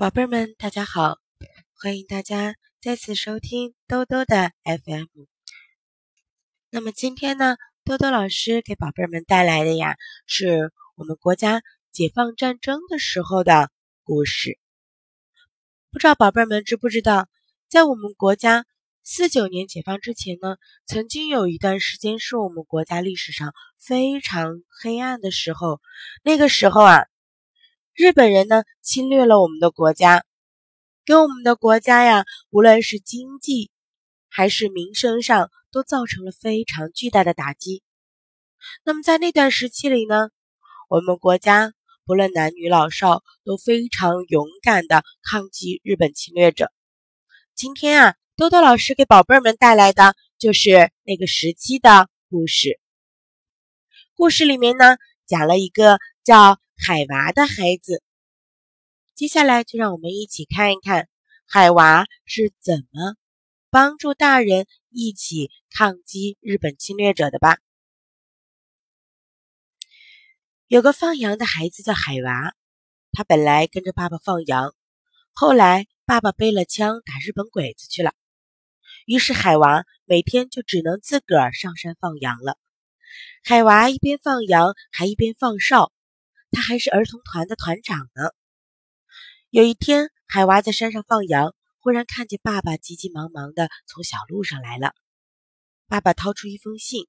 宝贝儿们，大家好！欢迎大家再次收听兜兜的 FM。那么今天呢，兜兜老师给宝贝儿们带来的呀，是我们国家解放战争的时候的故事。不知道宝贝儿们知不知道，在我们国家四九年解放之前呢，曾经有一段时间是我们国家历史上非常黑暗的时候。那个时候啊。日本人呢侵略了我们的国家，给我们的国家呀，无论是经济还是民生上，都造成了非常巨大的打击。那么在那段时期里呢，我们国家不论男女老少都非常勇敢的抗击日本侵略者。今天啊，多多老师给宝贝们带来的就是那个时期的故事。故事里面呢，讲了一个叫。海娃的孩子，接下来就让我们一起看一看海娃是怎么帮助大人一起抗击日本侵略者的吧。有个放羊的孩子叫海娃，他本来跟着爸爸放羊，后来爸爸背了枪打日本鬼子去了，于是海娃每天就只能自个儿上山放羊了。海娃一边放羊，还一边放哨。他还是儿童团的团长呢。有一天，海娃在山上放羊，忽然看见爸爸急急忙忙的从小路上来了。爸爸掏出一封信，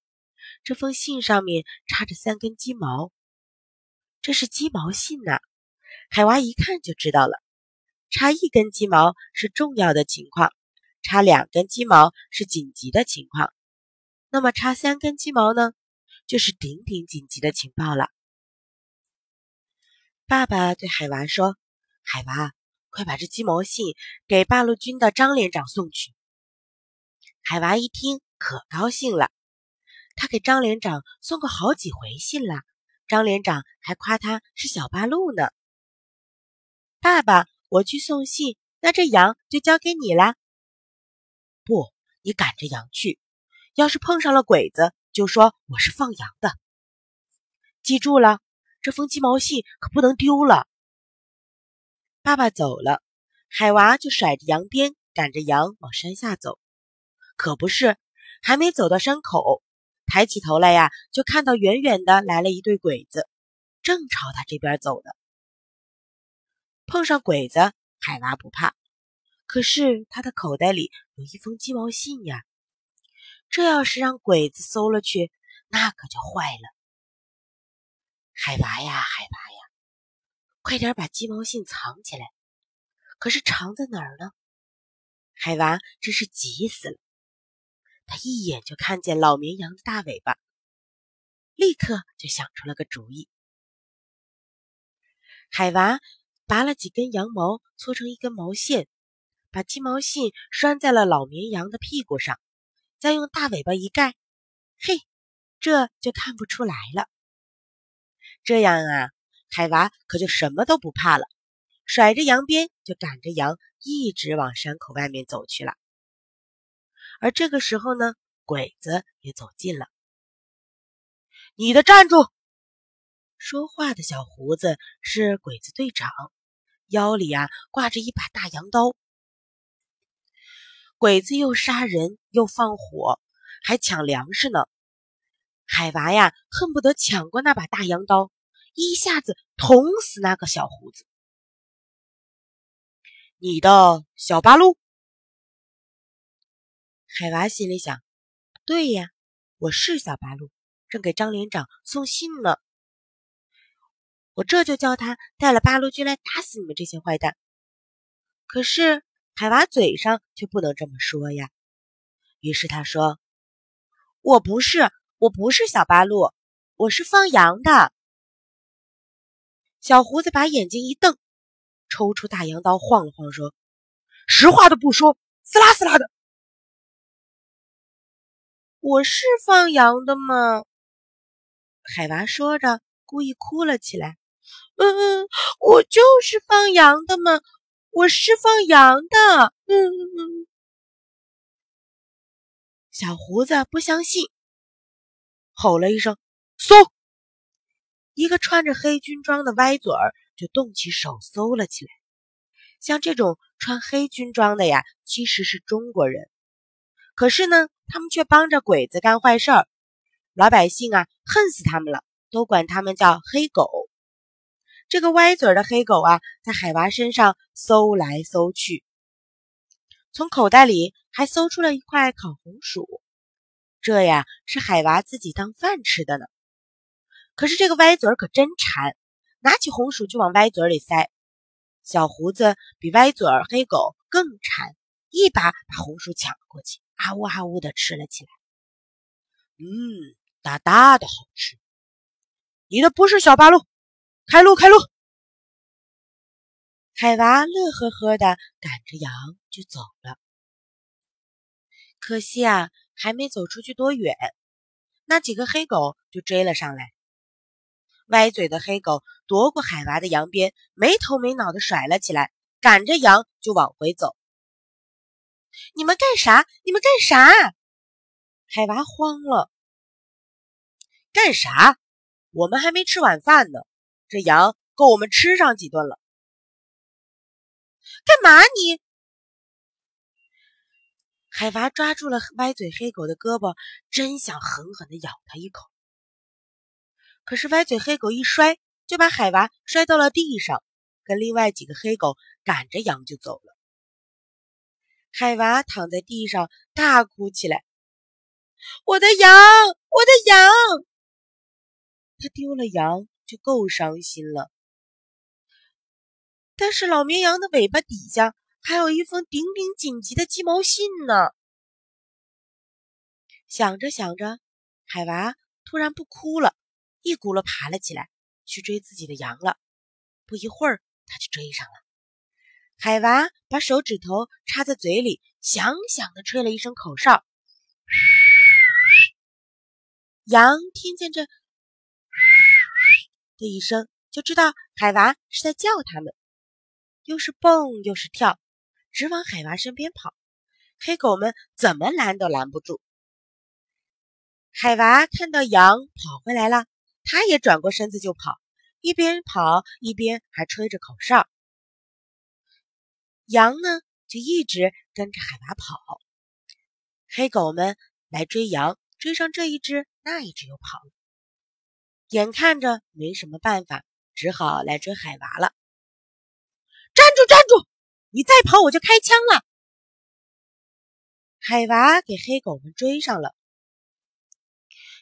这封信上面插着三根鸡毛，这是鸡毛信呐。海娃一看就知道了，插一根鸡毛是重要的情况，插两根鸡毛是紧急的情况，那么插三根鸡毛呢，就是顶顶紧急的情报了。爸爸对海娃说：“海娃，快把这鸡毛信给八路军的张连长送去。”海娃一听，可高兴了。他给张连长送过好几回信了，张连长还夸他是小八路呢。爸爸，我去送信，那这羊就交给你啦。不，你赶着羊去。要是碰上了鬼子，就说我是放羊的。记住了。这封鸡毛信可不能丢了。爸爸走了，海娃就甩着羊鞭，赶着羊往山下走。可不是，还没走到山口，抬起头来呀，就看到远远的来了一队鬼子，正朝他这边走呢。碰上鬼子，海娃不怕，可是他的口袋里有一封鸡毛信呀，这要是让鬼子搜了去，那可就坏了。海娃呀，海娃呀，快点把鸡毛信藏起来！可是藏在哪儿呢？海娃真是急死了。他一眼就看见老绵羊的大尾巴，立刻就想出了个主意。海娃拔了几根羊毛，搓成一根毛线，把鸡毛信拴在了老绵羊的屁股上，再用大尾巴一盖，嘿，这就看不出来了。这样啊，海娃可就什么都不怕了，甩着羊鞭就赶着羊一直往山口外面走去了。而这个时候呢，鬼子也走近了。你的站住！说话的小胡子是鬼子队长，腰里啊挂着一把大羊刀。鬼子又杀人又放火，还抢粮食呢。海娃呀，恨不得抢过那把大羊刀，一下子捅死那个小胡子。你的小八路，海娃心里想：对呀，我是小八路，正给张连长送信呢。我这就叫他带了八路军来打死你们这些坏蛋。可是海娃嘴上却不能这么说呀。于是他说：“我不是。”我不是小八路，我是放羊的。小胡子把眼睛一瞪，抽出大羊刀晃了晃，说：“实话都不说，撕拉撕拉的。”我是放羊的吗？海娃说着，故意哭了起来。嗯嗯，我就是放羊的嘛，我是放羊的。嗯嗯。小胡子不相信。吼了一声，搜！一个穿着黑军装的歪嘴儿就动起手搜了起来。像这种穿黑军装的呀，其实是中国人。可是呢，他们却帮着鬼子干坏事儿，老百姓啊，恨死他们了，都管他们叫黑狗。这个歪嘴的黑狗啊，在海娃身上搜来搜去，从口袋里还搜出了一块烤红薯，这呀是海娃自己当饭吃的呢。可是这个歪嘴儿可真馋，拿起红薯就往歪嘴里塞。小胡子比歪嘴儿黑狗更馋，一把把红薯抢了过去。啊呜啊呜的吃了起来，嗯，大大的好吃。你的不是小八路，开路开路！海娃乐呵呵的赶着羊就走了。可惜啊，还没走出去多远，那几个黑狗就追了上来。歪嘴的黑狗夺过海娃的羊鞭，没头没脑的甩了起来，赶着羊就往回走。你们干啥？你们干啥？海娃慌了。干啥？我们还没吃晚饭呢，这羊够我们吃上几顿了。干嘛你？海娃抓住了歪嘴黑狗的胳膊，真想狠狠的咬他一口。可是歪嘴黑狗一摔，就把海娃摔到了地上，跟另外几个黑狗赶着羊就走了。海娃躺在地上大哭起来：“我的羊，我的羊！他丢了羊就够伤心了。但是老绵羊的尾巴底下还有一封顶顶紧急的鸡毛信呢。”想着想着，海娃突然不哭了，一骨碌爬了起来，去追自己的羊了。不一会儿，他就追上了。海娃把手指头插在嘴里，响响的吹了一声口哨。羊听见这的一声，就知道海娃是在叫他们，又是蹦又是跳，直往海娃身边跑。黑狗们怎么拦都拦不住。海娃看到羊跑回来了，他也转过身子就跑，一边跑一边还吹着口哨。羊呢，就一直跟着海娃跑。黑狗们来追羊，追上这一只，那一只又跑了。眼看着没什么办法，只好来追海娃了。站住，站住！你再跑，我就开枪了。海娃给黑狗们追上了。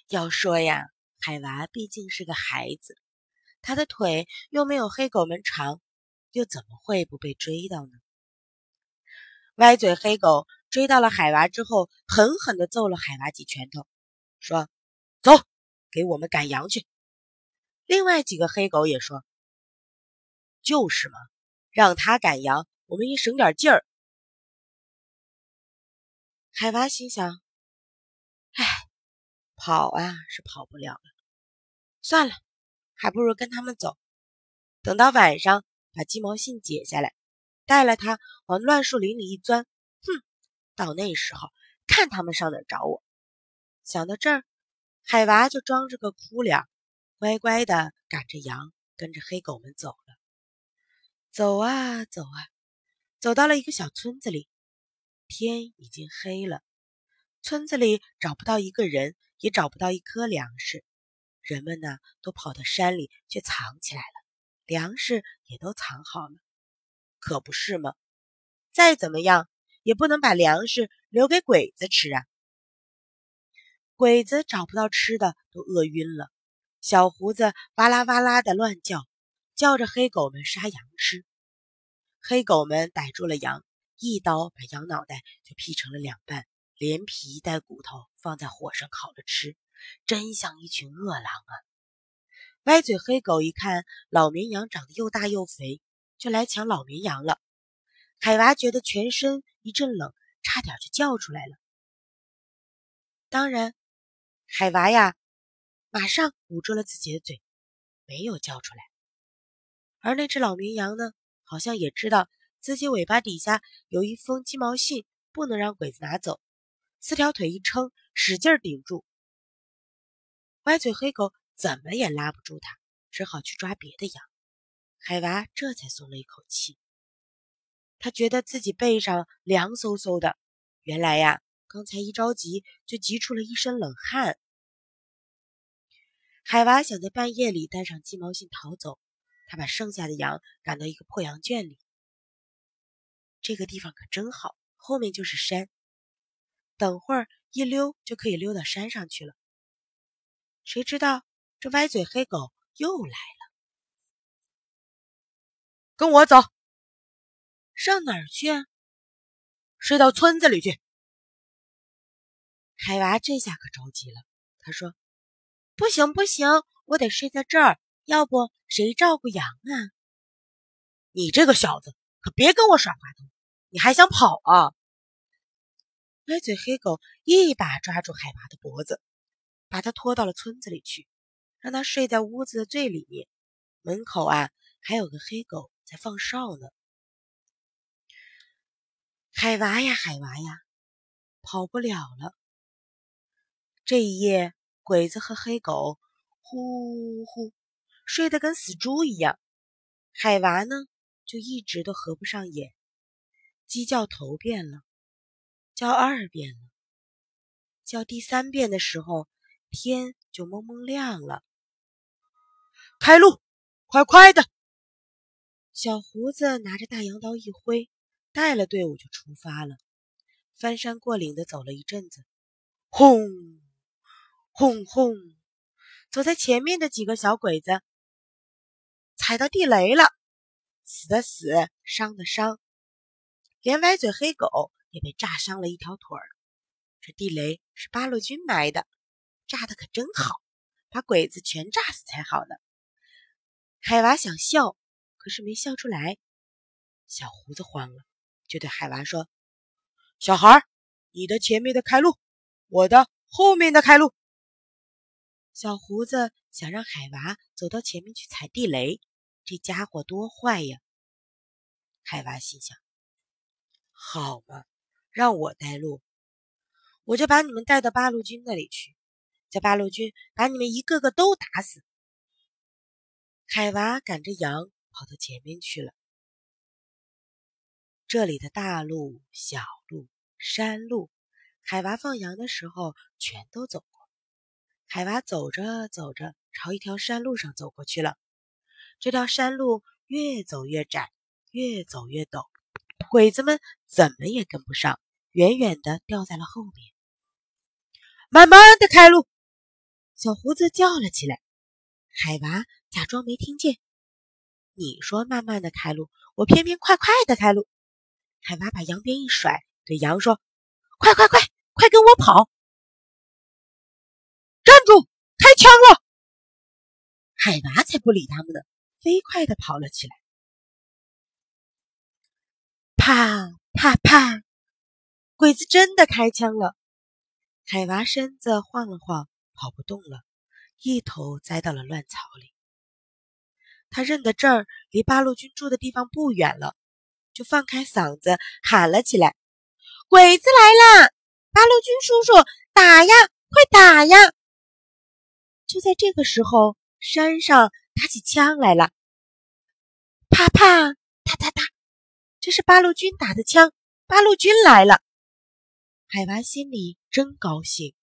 要说呀，海娃毕竟是个孩子，他的腿又没有黑狗们长，又怎么会不被追到呢？歪嘴黑狗追到了海娃之后，狠狠地揍了海娃几拳头，说：“走，给我们赶羊去。”另外几个黑狗也说：“就是嘛，让他赶羊，我们也省点劲儿。”海娃心想：“哎，跑啊是跑不了了，算了，还不如跟他们走。等到晚上，把鸡毛信解下来。”带了他往乱树林里一钻，哼，到那时候看他们上哪找我。想到这儿，海娃就装着个哭脸，乖乖的赶着羊，跟着黑狗们走了。走啊走啊，走到了一个小村子里，天已经黑了，村子里找不到一个人，也找不到一颗粮食。人们呢，都跑到山里去藏起来了，粮食也都藏好了。可不是吗？再怎么样也不能把粮食留给鬼子吃啊！鬼子找不到吃的，都饿晕了。小胡子哇啦哇啦的乱叫，叫着黑狗们杀羊吃。黑狗们逮住了羊，一刀把羊脑袋就劈成了两半，连皮带骨头放在火上烤着吃，真像一群饿狼啊！歪嘴黑狗一看老绵羊长得又大又肥。就来抢老绵羊了，海娃觉得全身一阵冷，差点就叫出来了。当然，海娃呀，马上捂住了自己的嘴，没有叫出来。而那只老绵羊呢，好像也知道自己尾巴底下有一封鸡毛信，不能让鬼子拿走，四条腿一撑，使劲顶住。歪嘴黑狗怎么也拉不住它，只好去抓别的羊。海娃这才松了一口气。他觉得自己背上凉飕飕的。原来呀，刚才一着急就急出了一身冷汗。海娃想在半夜里带上鸡毛信逃走，他把剩下的羊赶到一个破羊圈里。这个地方可真好，后面就是山，等会儿一溜就可以溜到山上去了。谁知道这歪嘴黑狗又来了，跟我走，上哪儿去？啊？睡到村子里去。海娃这下可着急了，他说。不行不行，我得睡在这儿，要不谁照顾羊啊？你这个小子可别跟我耍滑头，你还想跑啊？歪嘴黑狗一把抓住海娃的脖子，把他拖到了村子里去，让他睡在屋子的最里面。门口啊，还有个黑狗在放哨呢。海娃呀，海娃呀，跑不了了。这一夜。鬼子和黑狗呼呼睡得跟死猪一样，海娃呢就一直都合不上眼。鸡叫头遍了，叫二遍了，叫第三遍的时候，天就蒙蒙亮了。开路，快快的！小胡子拿着大羊刀一挥，带了队伍就出发了。翻山过岭的走了一阵子，轰！轰轰！走在前面的几个小鬼子踩到地雷了，死的死，伤的伤，连歪嘴黑狗也被炸伤了一条腿儿。这地雷是八路军埋的，炸的可真好，把鬼子全炸死才好呢。海娃想笑，可是没笑出来。小胡子慌了，就对海娃说：“小孩，你的前面的开路，我的后面的开路。”小胡子想让海娃走到前面去踩地雷，这家伙多坏呀！海娃心想：“好嘛，让我带路，我就把你们带到八路军那里去，叫八路军把你们一个个都打死。”海娃赶着羊跑到前面去了。这里的大路、小路、山路，海娃放羊的时候全都走过。海娃走着走着，朝一条山路上走过去了。这条山路越走越窄，越走越陡，鬼子们怎么也跟不上，远远的掉在了后面。慢慢的开路！小胡子叫了起来。海娃假装没听见。你说慢慢的开路，我偏偏快快的开路。海娃把羊鞭一甩，对羊说：“快快快，快跟我跑！”站住！开枪了！海娃才不理他们呢，飞快的跑了起来。啪啪啪！鬼子真的开枪了。海娃身子晃了晃，跑不动了，一头栽到了乱草里。他认得这儿离八路军住的地方不远了，就放开嗓子喊了起来：“鬼子来了！八路军叔叔，打呀，快打呀！”就在这个时候，山上打起枪来了，啪啪，哒哒哒，这是八路军打的枪，八路军来了。海娃心里真高兴，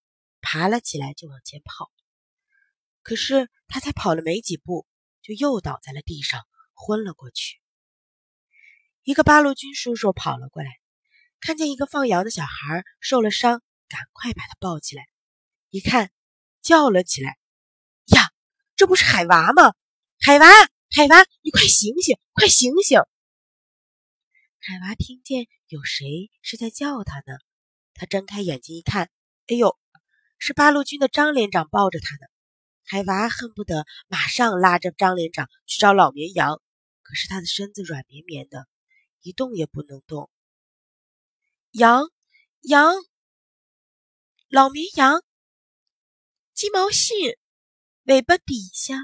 爬了起来就往前跑。可是他才跑了没几步，就又倒在了地上，昏了过去。一个八路军叔叔跑了过来，看见一个放羊的小孩受了伤，赶快把他抱起来，一看，叫了起来。呀，这不是海娃吗？海娃，海娃，你快醒醒，快醒醒！海娃听见有谁是在叫他呢，他睁开眼睛一看，哎呦，是八路军的张连长抱着他呢。海娃恨不得马上拉着张连长去找老绵羊，可是他的身子软绵绵的，一动也不能动。羊，羊，老绵羊，鸡毛信。尾巴底下，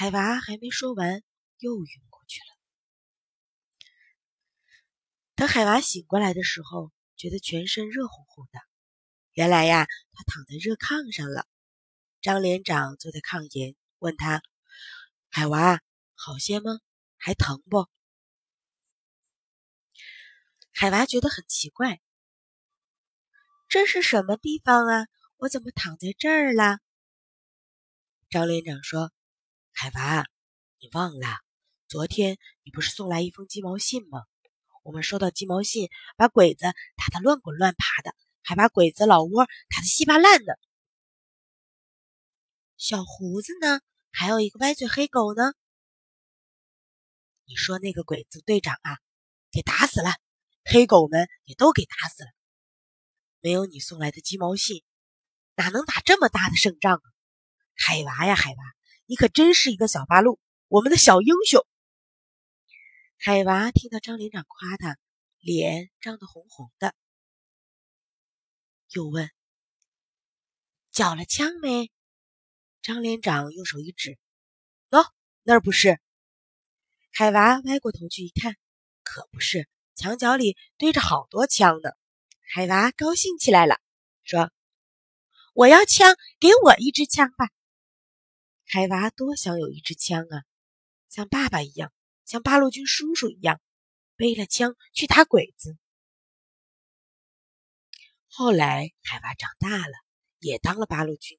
海娃还没说完，又晕过去了。等海娃醒过来的时候，觉得全身热乎乎的。原来呀，他躺在热炕上了。张连长坐在炕沿，问他：“海娃，好些吗？还疼不？”海娃觉得很奇怪，这是什么地方啊？我怎么躺在这儿了？张连长说：“海娃，你忘了昨天你不是送来一封鸡毛信吗？我们收到鸡毛信，把鬼子打得乱滚乱爬的，还把鬼子老窝打得稀巴烂的。小胡子呢？还有一个歪嘴黑狗呢？你说那个鬼子队长啊，给打死了，黑狗们也都给打死了。没有你送来的鸡毛信，哪能打这么大的胜仗啊？”海娃呀，海娃，你可真是一个小八路，我们的小英雄。海娃听到张连长夸他，脸涨得红红的，又问：“缴了枪没？”张连长用手一指：“喏，那儿不是。”海娃歪过头去一看，可不是，墙角里堆着好多枪呢。海娃高兴起来了，说：“我要枪，给我一支枪吧。”海娃多想有一支枪啊，像爸爸一样，像八路军叔叔一样，背了枪去打鬼子。后来海娃长大了，也当了八路军，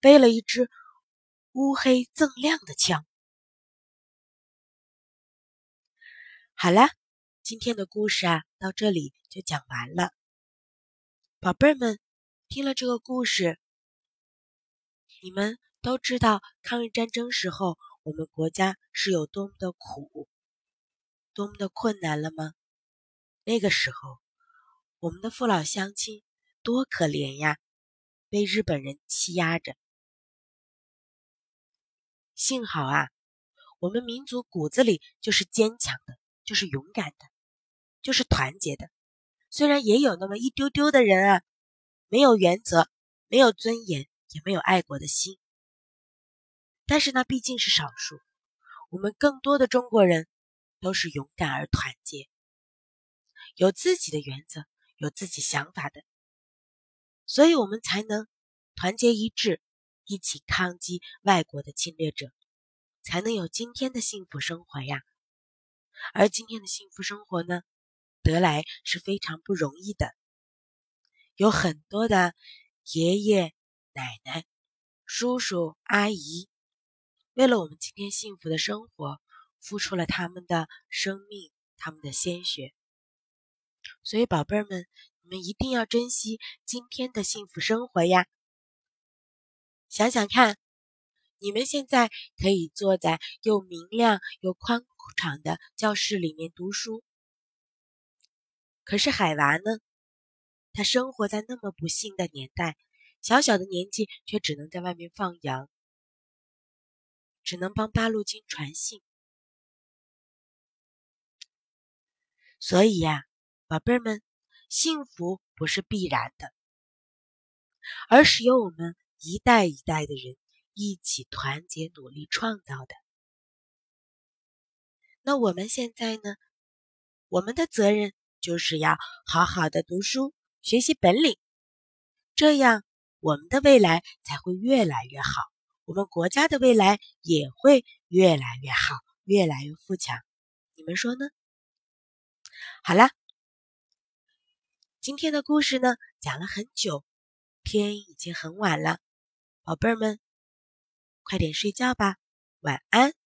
背了一支乌黑锃亮的枪。好了，今天的故事啊，到这里就讲完了。宝贝儿们，听了这个故事，你们。都知道抗日战争时候我们国家是有多么的苦，多么的困难了吗？那个时候我们的父老乡亲多可怜呀，被日本人欺压着。幸好啊，我们民族骨子里就是坚强的，就是勇敢的，就是团结的。虽然也有那么一丢丢的人啊，没有原则，没有尊严，也没有爱国的心。但是那毕竟是少数，我们更多的中国人都是勇敢而团结，有自己的原则，有自己想法的，所以我们才能团结一致，一起抗击外国的侵略者，才能有今天的幸福生活呀。而今天的幸福生活呢，得来是非常不容易的，有很多的爷爷奶奶、叔叔阿姨。为了我们今天幸福的生活，付出了他们的生命、他们的鲜血。所以，宝贝儿们，你们一定要珍惜今天的幸福生活呀！想想看，你们现在可以坐在又明亮又宽敞的教室里面读书，可是海娃呢？他生活在那么不幸的年代，小小的年纪却只能在外面放羊。只能帮八路军传信，所以呀，宝贝儿们，幸福不是必然的，而是由我们一代一代的人一起团结努力创造的。那我们现在呢？我们的责任就是要好好的读书，学习本领，这样我们的未来才会越来越好。我们国家的未来也会越来越好，越来越富强，你们说呢？好了，今天的故事呢讲了很久，天已经很晚了，宝贝儿们，快点睡觉吧，晚安。